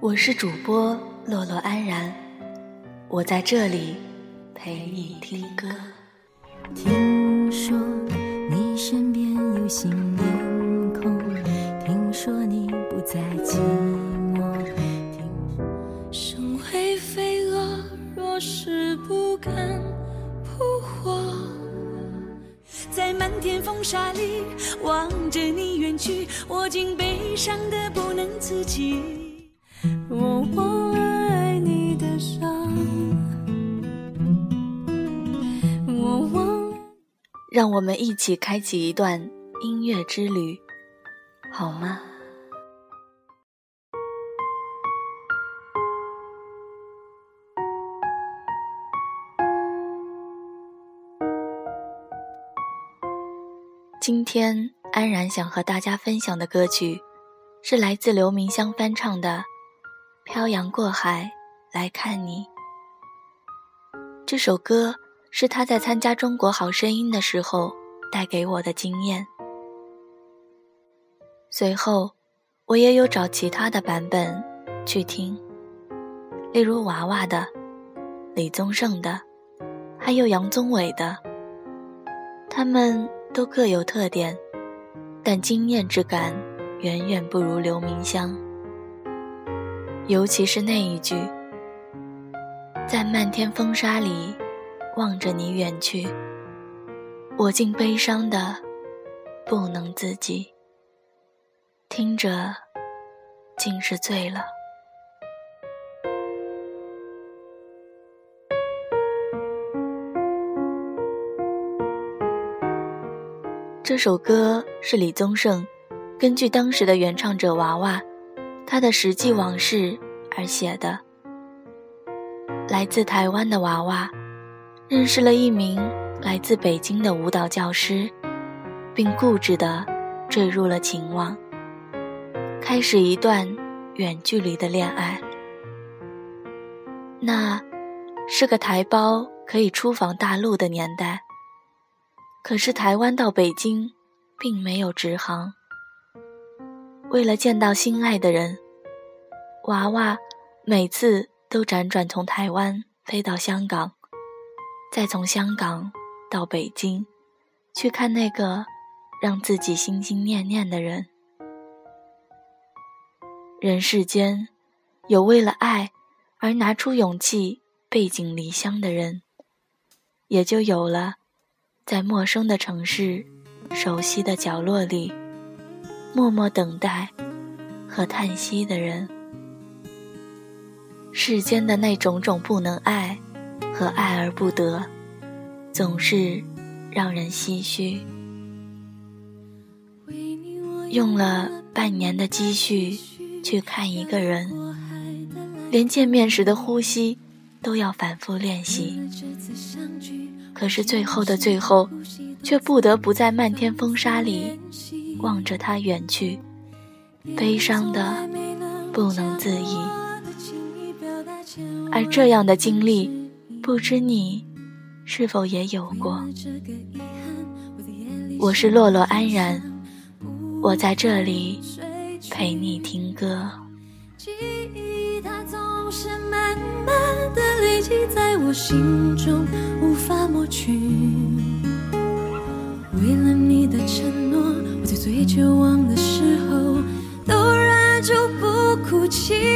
我是主播洛洛安然，我在这里陪你听歌。听说你身边有新面孔，听说你不再寂寞。听生会飞蛾，若是不敢扑火，在漫天风沙里望着你远去，我竟悲伤的不能自己。让我们一起开启一段音乐之旅，好吗？今天安然想和大家分享的歌曲，是来自刘明湘翻唱的。漂洋过海来看你。这首歌是他在参加《中国好声音》的时候带给我的经验。随后，我也有找其他的版本去听，例如娃娃的、李宗盛的，还有杨宗纬的。他们都各有特点，但惊艳之感远远不如刘明湘。尤其是那一句，在漫天风沙里望着你远去，我竟悲伤的不能自己，听着竟是醉了。这首歌是李宗盛根据当时的原唱者娃娃。他的实际往事而写的。来自台湾的娃娃，认识了一名来自北京的舞蹈教师，并固执地坠入了情网，开始一段远距离的恋爱。那是个台胞可以出访大陆的年代，可是台湾到北京并没有直航。为了见到心爱的人，娃娃每次都辗转从台湾飞到香港，再从香港到北京，去看那个让自己心心念念的人。人世间，有为了爱而拿出勇气背井离乡的人，也就有了在陌生的城市、熟悉的角落里。默默等待和叹息的人，世间的那种种不能爱和爱而不得，总是让人唏嘘。用了半年的积蓄去看一个人，连见面时的呼吸都要反复练习，可是最后的最后，却不得不在漫天风沙里。望着他远去，悲伤的不能自已。而这样的经历，不知你是否也有过？我是洛洛安然，我在这里陪你听歌。记忆它总是慢慢的累积在我心中，无法抹去。为了你的承诺。我在最绝望的时候，都忍住不哭泣。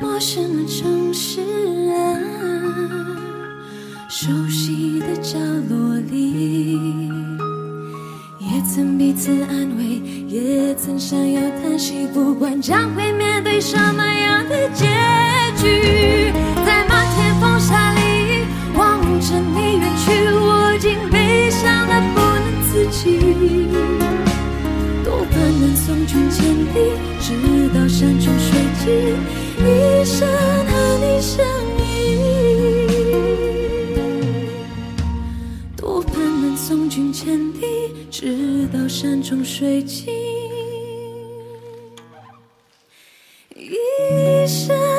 陌生的城市啊，熟悉的角落里，也曾彼此安慰，也曾想要叹息，不管将会面对什么样的结。山和你相依多盼能送君千里直到山穷水尽。一生